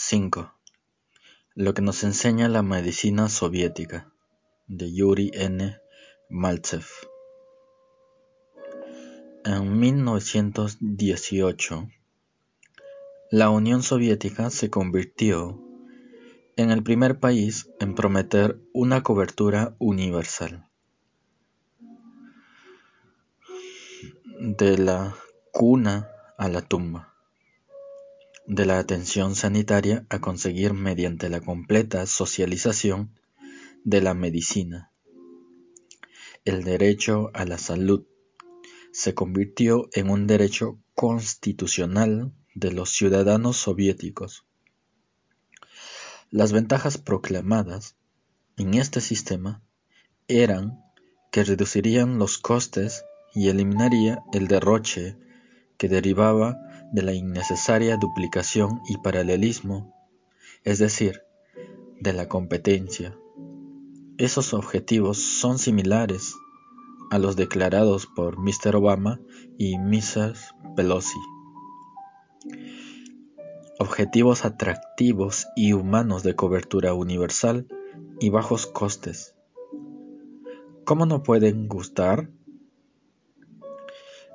5. Lo que nos enseña la medicina soviética, de Yuri N. Maltsev. En 1918, la Unión Soviética se convirtió en el primer país en prometer una cobertura universal. De la cuna a la tumba. De la atención sanitaria a conseguir mediante la completa socialización de la medicina. El derecho a la salud se convirtió en un derecho constitucional de los ciudadanos soviéticos. Las ventajas proclamadas en este sistema eran que reducirían los costes y eliminaría el derroche que derivaba de la innecesaria duplicación y paralelismo, es decir, de la competencia. Esos objetivos son similares a los declarados por Mr. Obama y Mrs. Pelosi. Objetivos atractivos y humanos de cobertura universal y bajos costes. ¿Cómo no pueden gustar?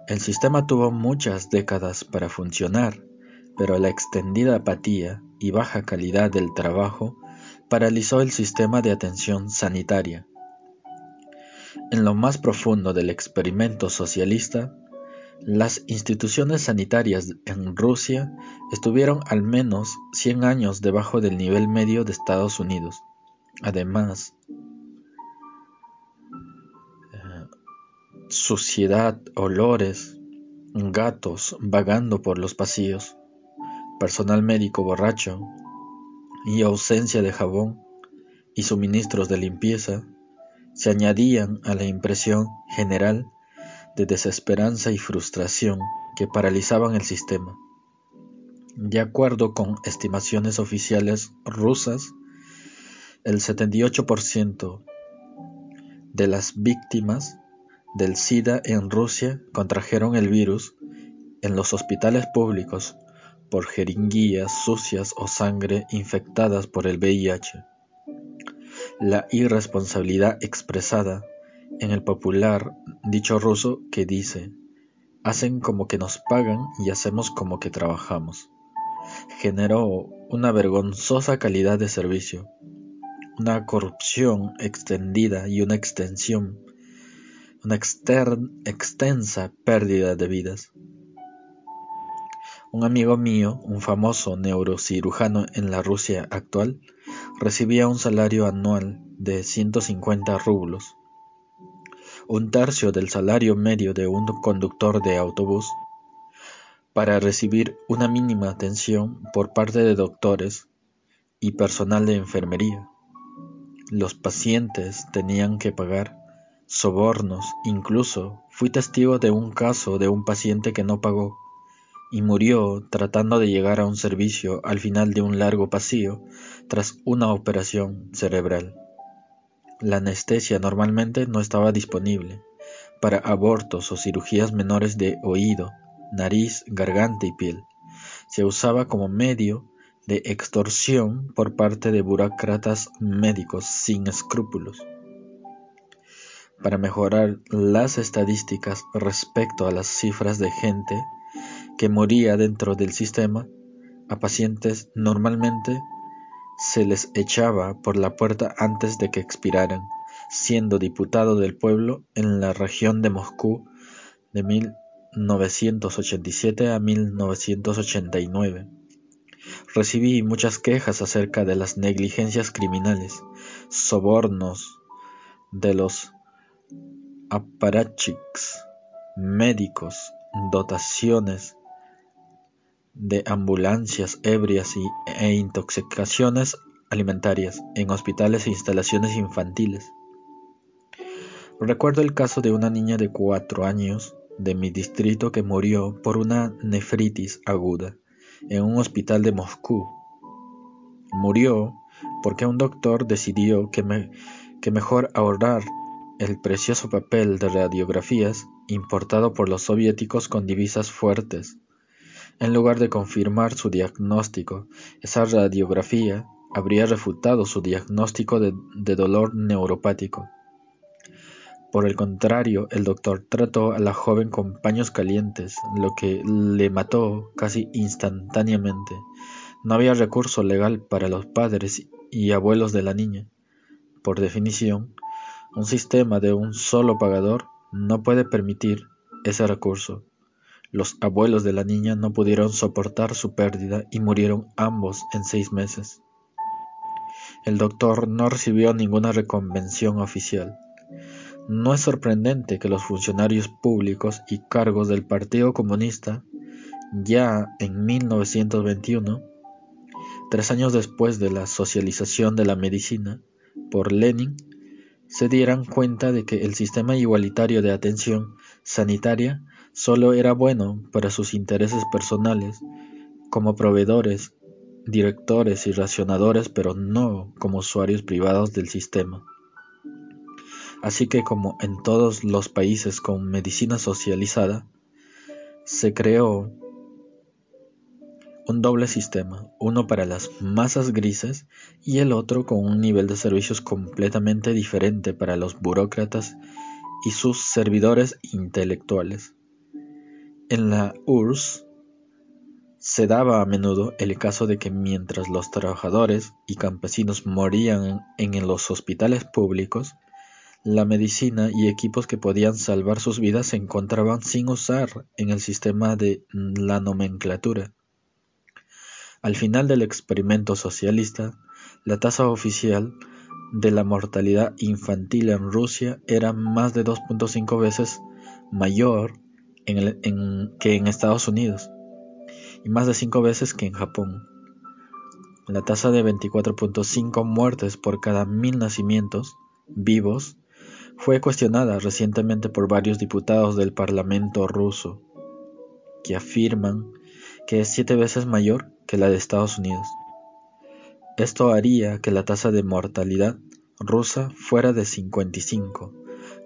El sistema tuvo muchas décadas para funcionar, pero la extendida apatía y baja calidad del trabajo paralizó el sistema de atención sanitaria. En lo más profundo del experimento socialista, las instituciones sanitarias en Rusia estuvieron al menos 100 años debajo del nivel medio de Estados Unidos. Además, suciedad, olores, gatos vagando por los pasillos, personal médico borracho y ausencia de jabón y suministros de limpieza se añadían a la impresión general de desesperanza y frustración que paralizaban el sistema. De acuerdo con estimaciones oficiales rusas, el 78% de las víctimas del SIDA en Rusia contrajeron el virus en los hospitales públicos por jeringuillas sucias o sangre infectadas por el VIH. La irresponsabilidad expresada en el popular dicho ruso que dice, hacen como que nos pagan y hacemos como que trabajamos, generó una vergonzosa calidad de servicio, una corrupción extendida y una extensión, una extensa pérdida de vidas. Un amigo mío, un famoso neurocirujano en la Rusia actual, recibía un salario anual de 150 rublos, un tercio del salario medio de un conductor de autobús, para recibir una mínima atención por parte de doctores y personal de enfermería. Los pacientes tenían que pagar sobornos, incluso fui testigo de un caso de un paciente que no pagó y murió tratando de llegar a un servicio al final de un largo pasillo tras una operación cerebral. La anestesia normalmente no estaba disponible para abortos o cirugías menores de oído, nariz, garganta y piel. Se usaba como medio de extorsión por parte de burócratas médicos sin escrúpulos. Para mejorar las estadísticas respecto a las cifras de gente que moría dentro del sistema, a pacientes normalmente se les echaba por la puerta antes de que expiraran, siendo diputado del pueblo en la región de Moscú de 1987 a 1989. Recibí muchas quejas acerca de las negligencias criminales, sobornos de los aparachiks médicos, dotaciones de ambulancias ebrias e intoxicaciones alimentarias en hospitales e instalaciones infantiles. Recuerdo el caso de una niña de cuatro años de mi distrito que murió por una nefritis aguda en un hospital de Moscú. Murió porque un doctor decidió que mejor ahorrar el precioso papel de radiografías importado por los soviéticos con divisas fuertes. En lugar de confirmar su diagnóstico, esa radiografía habría refutado su diagnóstico de, dolor neuropático. Por el contrario, el doctor trató a la joven con paños calientes, lo que le mató casi instantáneamente. No había recurso legal para los padres y abuelos de la niña. Por definición, un sistema de un solo pagador no puede permitir ese recurso. Los abuelos de la niña no pudieron soportar su pérdida y murieron ambos en seis meses. El doctor no recibió ninguna reconvención oficial. No es sorprendente que los funcionarios públicos y cargos del Partido Comunista, ya en 1921, tres años después de la socialización de la medicina por Lenin, se dieran cuenta de que el sistema igualitario de atención sanitaria solo era bueno para sus intereses personales como proveedores directores y racionadores, pero no como usuarios privados del sistema. Así que como en todos los países con medicina socializada, se creó un doble sistema, uno para las masas grises y el otro con un nivel de servicios completamente diferente para los burócratas y sus servidores intelectuales. En la URSS se daba a menudo el caso de que mientras los trabajadores y campesinos morían en los hospitales públicos, la medicina y equipos que podían salvar sus vidas se encontraban sin usar en el sistema de la nomenclatura. Al final del experimento socialista, la tasa oficial de la mortalidad infantil en Rusia era más de 2.5 veces mayor que en Estados Unidos y más de cinco veces que en Japón. La tasa de 24.5 muertes por cada mil nacimientos vivos fue cuestionada recientemente por varios diputados del Parlamento ruso, que afirman que es siete veces mayor que la de Estados Unidos. Esto haría que la tasa de mortalidad rusa fuera de 55,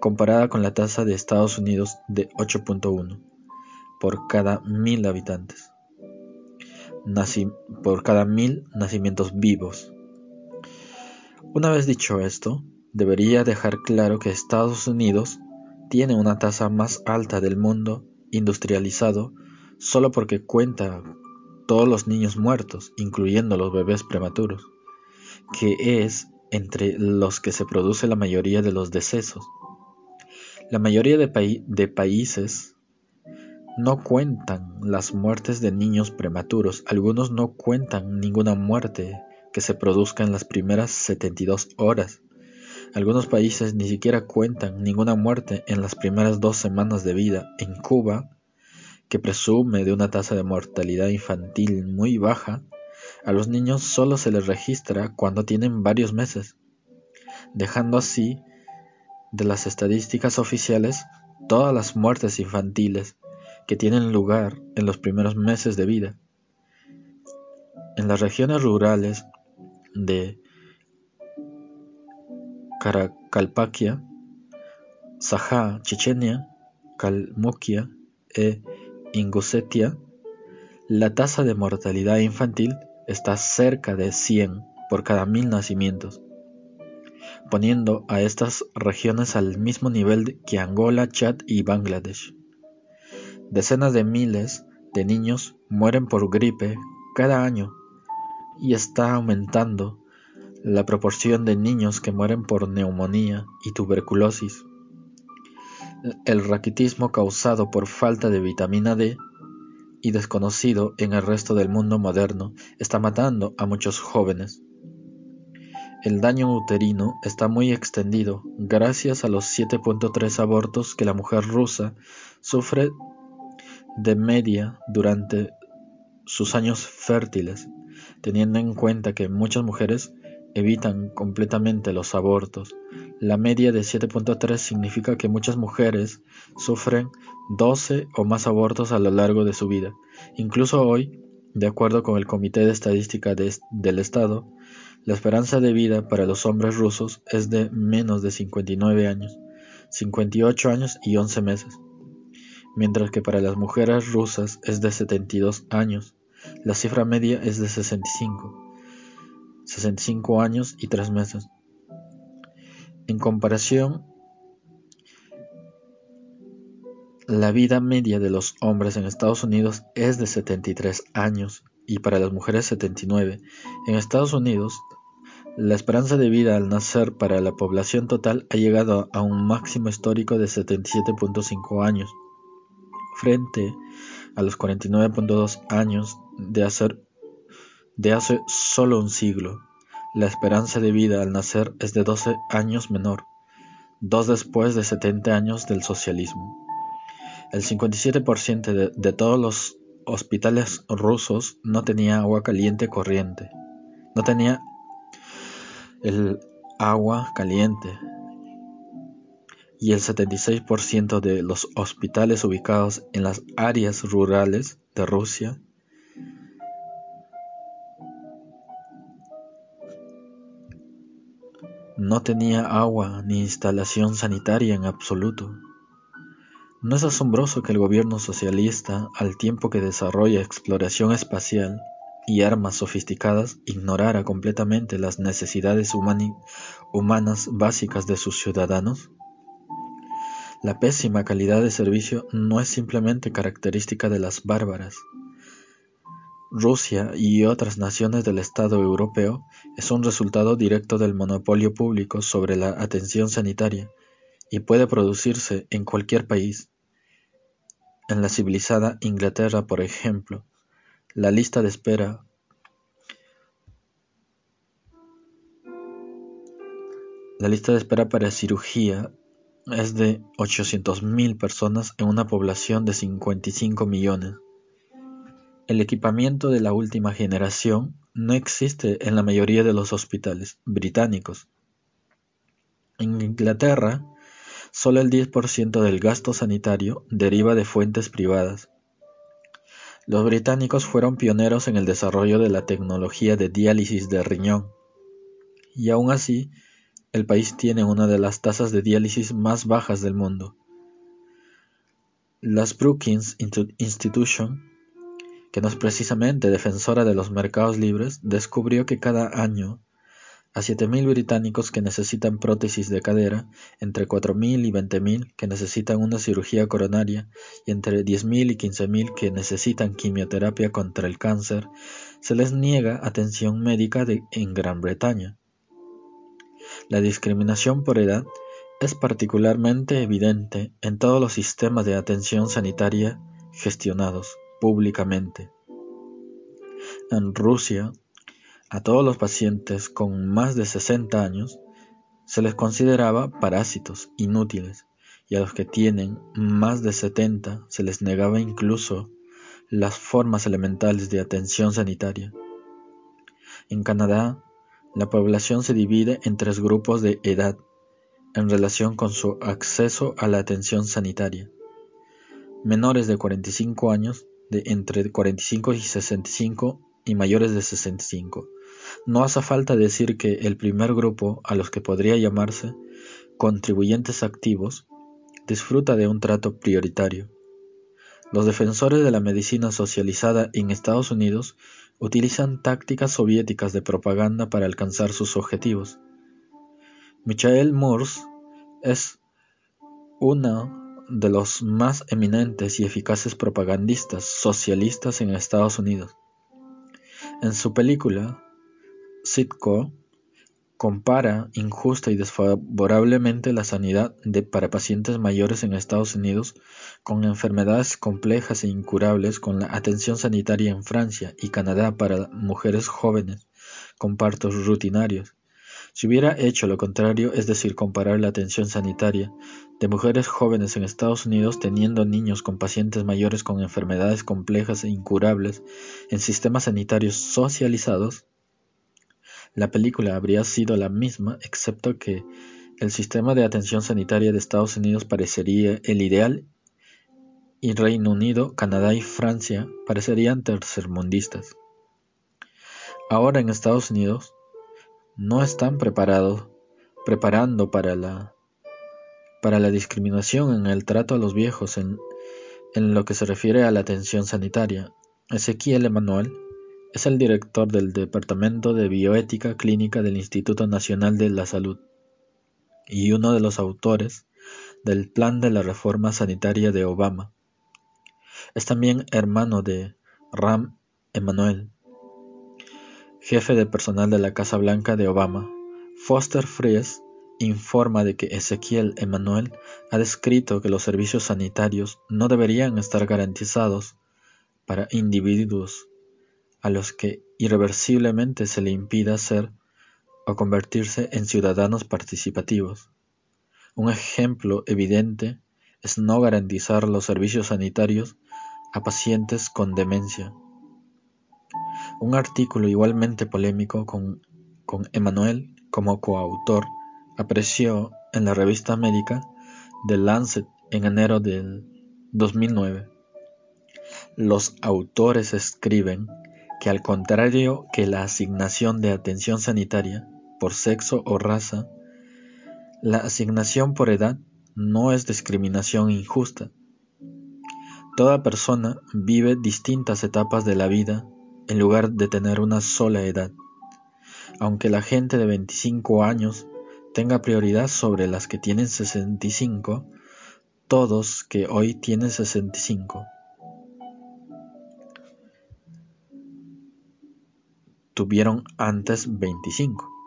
comparada con la tasa de Estados Unidos de 8.1 por cada mil habitantes por cada mil nacimientos vivos. Una vez dicho esto, debería dejar claro que Estados Unidos tiene una tasa más alta del mundo industrializado solo porque cuenta todos los niños muertos, incluyendo los bebés prematuros, que es entre los que se produce la mayoría de los decesos. La mayoría de, de países no cuentan las muertes de niños prematuros, algunos no cuentan ninguna muerte que se produzca en las primeras 72 horas. Algunos países ni siquiera cuentan ninguna muerte en las primeras dos semanas de vida. En Cuba, que presume de una tasa de mortalidad infantil muy baja, a los niños solo se les registra cuando tienen varios meses, dejando así de las estadísticas oficiales todas las muertes infantiles que tienen lugar en los primeros meses de vida. En las regiones rurales de Karakalpakia, Sajá, Chechenia, Kalmukia e Ingusetia, la tasa de mortalidad infantil está cerca de 100 por cada mil nacimientos, poniendo a estas regiones al mismo nivel que Angola, Chad y Bangladesh. Decenas de miles de niños mueren por gripe cada año y está aumentando la proporción de niños que mueren por neumonía y tuberculosis. El raquitismo causado por falta de vitamina D y desconocido en el resto del mundo moderno está matando a muchos jóvenes. El daño uterino está muy extendido gracias a los 7.3 abortos que la mujer rusa sufre de media durante sus años fértiles, teniendo en cuenta que muchas mujeres evitan completamente los abortos. La media de 7.3 significa que muchas mujeres sufren 12 o más abortos a lo largo de su vida. Incluso hoy, de acuerdo con el Comité de Estadística del Estado, la esperanza de vida para los hombres rusos es de menos de 59 años, 58 años y 11 meses, mientras que para las mujeres rusas es de 72 años. La cifra media es de 65, 65 años y 3 meses. En comparación, la vida media de los hombres en Estados Unidos es de 73 años y para las mujeres 79. En Estados Unidos, la esperanza de vida al nacer para la población total ha llegado a un máximo histórico de 77.5 años, frente a los 49.2 años de hace, de hace solo un siglo. La esperanza de vida al nacer es de 12 años menor, dos después de 70 años del socialismo. El 57% de, de todos los hospitales rusos no tenía agua caliente corriente, no tenía el agua caliente y el 76% de los hospitales ubicados en las áreas rurales de Rusia no tenía agua ni instalación sanitaria en absoluto. No es asombroso que el gobierno socialista, al tiempo que desarrolla exploración espacial, y armas sofisticadas ignorara completamente las necesidades humanas básicas de sus ciudadanos? La pésima calidad de servicio no es simplemente característica de las bárbaras. Rusia y otras naciones del Estado europeo es un resultado directo del monopolio público sobre la atención sanitaria y puede producirse en cualquier país. En la civilizada Inglaterra, por ejemplo, la lista de espera La lista de espera para cirugía es de 800.000 personas en una población de 55 millones. El equipamiento de la última generación no existe en la mayoría de los hospitales británicos. En Inglaterra, solo el 10% del gasto sanitario deriva de fuentes privadas. Los británicos fueron pioneros en el desarrollo de la tecnología de diálisis de riñón, y aún así, el país tiene una de las tasas de diálisis más bajas del mundo. Las Brookings Institution, que no es precisamente defensora de los mercados libres, descubrió que cada año a 7.000 británicos que necesitan prótesis de cadera, entre 4.000 y 20.000 que necesitan una cirugía coronaria y entre 10.000 y 15.000 que necesitan quimioterapia contra el cáncer, se les niega atención médica en Gran Bretaña. La discriminación por edad es particularmente evidente en todos los sistemas de atención sanitaria gestionados públicamente. En Rusia, a todos los pacientes con más de 60 años se les consideraba parásitos inútiles y a los que tienen más de 70 se les negaba incluso las formas elementales de atención sanitaria. En Canadá, la población se divide en tres grupos de edad en relación con su acceso a la atención sanitaria. Menores de 45 años, de entre 45 y 65 y mayores de 65 no hace falta decir que el primer grupo, a los que podría llamarse contribuyentes activos, disfruta de un trato prioritario. Los defensores de la medicina socializada en Estados Unidos utilizan tácticas soviéticas de propaganda para alcanzar sus objetivos. Michael Moores es uno de los más eminentes y eficaces propagandistas socialistas en Estados Unidos. En su película Sitco compara injusta y desfavorablemente la sanidad para pacientes mayores en Estados Unidos con enfermedades complejas e incurables con la atención sanitaria en Francia y Canadá para mujeres jóvenes con partos rutinarios. Si hubiera hecho lo contrario, es decir, comparar la atención sanitaria de mujeres jóvenes en Estados Unidos teniendo niños con pacientes mayores con enfermedades complejas e incurables en sistemas sanitarios socializados, la película habría sido la misma excepto que el sistema de atención sanitaria de Estados Unidos parecería el ideal y Reino Unido, Canadá y Francia parecerían tercermundistas. Ahora en Estados Unidos no están preparados, preparando para la para la discriminación en el trato a los viejos en, en lo que se refiere a la atención sanitaria. Ezequiel Emanuel es el director del Departamento de Bioética Clínica del Instituto Nacional de la Salud y uno de los autores del Plan de la Reforma Sanitaria de Obama. Es también hermano de Ram Emanuel, jefe de personal de la Casa Blanca de Obama. Foster Fries informa de que Ezequiel Emanuel ha descrito que los servicios sanitarios no deberían estar garantizados para individuos a los que irreversiblemente se le impida ser o convertirse en ciudadanos participativos. Un ejemplo evidente es no garantizar los servicios sanitarios a pacientes con demencia. Un artículo igualmente polémico con, Emanuel como coautor apareció en la revista médica The Lancet en enero del 2009. Los autores escriben que al contrario que la asignación de atención sanitaria por sexo o raza, la asignación por edad no es discriminación injusta. Toda persona vive distintas etapas de la vida en lugar de tener una sola edad. Aunque la gente de 25 años tenga prioridad sobre las que tienen 65, todos que hoy tienen 65 tuvieron antes 25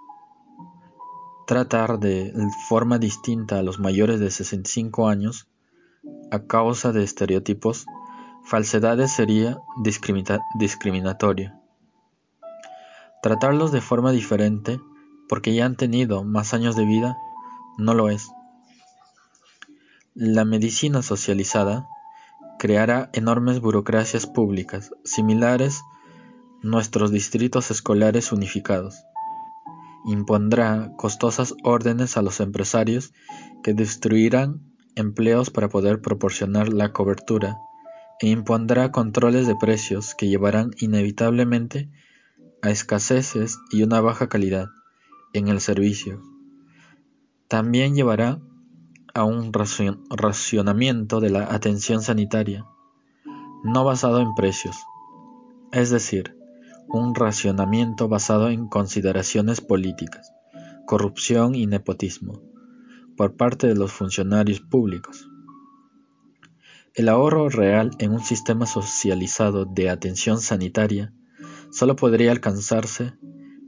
tratar de forma distinta a los mayores de 65 años a causa de estereotipos, falsedades sería discriminatorio. Tratarlos de forma diferente porque ya han tenido más años de vida no lo es. La medicina socializada creará enormes burocracias públicas similares nuestros distritos escolares unificados impondrá costosas órdenes a los empresarios que destruirán empleos para poder proporcionar la cobertura e impondrá controles de precios que llevarán inevitablemente a escaseces y una baja calidad en el servicio. También llevará a un racionamiento de la atención sanitaria, no basado en precios, es decir, un racionamiento basado en consideraciones políticas, corrupción y nepotismo por parte de los funcionarios públicos. El ahorro real en un sistema socializado de atención sanitaria solo podría alcanzarse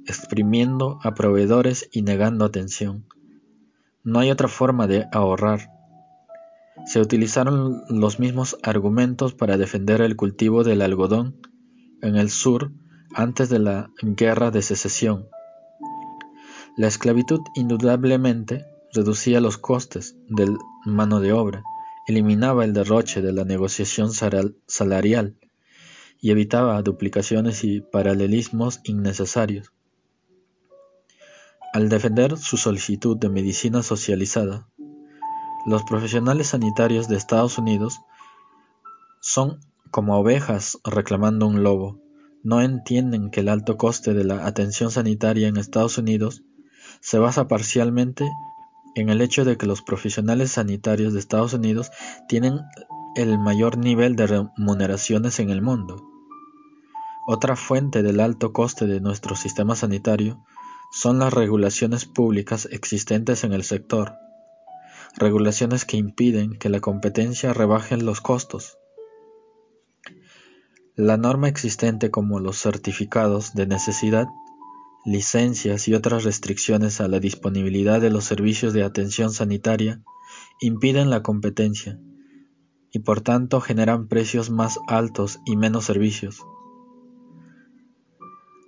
exprimiendo a proveedores y negando atención. No hay otra forma de ahorrar. Se utilizaron los mismos argumentos para defender el cultivo del algodón en el sur antes de la Guerra de Secesión. La esclavitud indudablemente reducía los costes de mano de obra, eliminaba el derroche de la negociación salarial y evitaba duplicaciones y paralelismos innecesarios. Al defender su solicitud de medicina socializada, los profesionales sanitarios de Estados Unidos son como ovejas reclamando un lobo no entienden que el alto coste de la atención sanitaria en Estados Unidos se basa parcialmente en el hecho de que los profesionales sanitarios de Estados Unidos tienen el mayor nivel de remuneraciones en el mundo. Otra fuente del alto coste de nuestro sistema sanitario son las regulaciones públicas existentes en el sector, regulaciones que impiden que la competencia rebaje los costos. La norma existente como los certificados de necesidad, licencias y otras restricciones a la disponibilidad de los servicios de atención sanitaria impiden la competencia y por tanto generan precios más altos y menos servicios.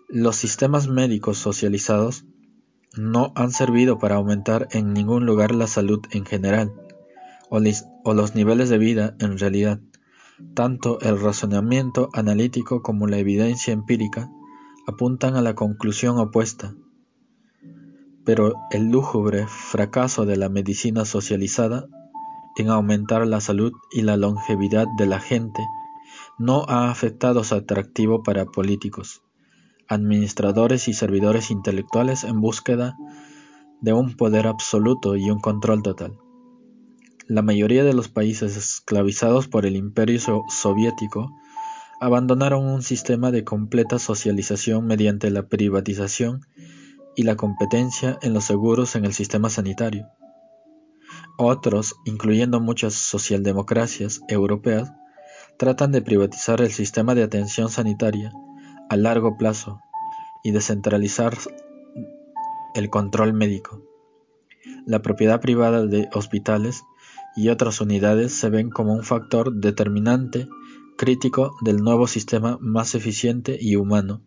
Los sistemas médicos socializados no han servido para aumentar en ningún lugar la salud en general o, los niveles de vida en realidad. Tanto el razonamiento analítico como la evidencia empírica apuntan a la conclusión opuesta. Pero el lúgubre fracaso de la medicina socializada en aumentar la salud y la longevidad de la gente no ha afectado su atractivo para políticos, administradores y servidores intelectuales en búsqueda de un poder absoluto y un control total. La mayoría de los países esclavizados por el Imperio soviético abandonaron un sistema de completa socialización mediante la privatización y la competencia en los seguros en el sistema sanitario. Otros, incluyendo muchas socialdemocracias europeas, tratan de privatizar el sistema de atención sanitaria a largo plazo y descentralizar el control médico. La propiedad privada de hospitales y otras unidades se ven como un factor determinante crítico del nuevo sistema más eficiente y humano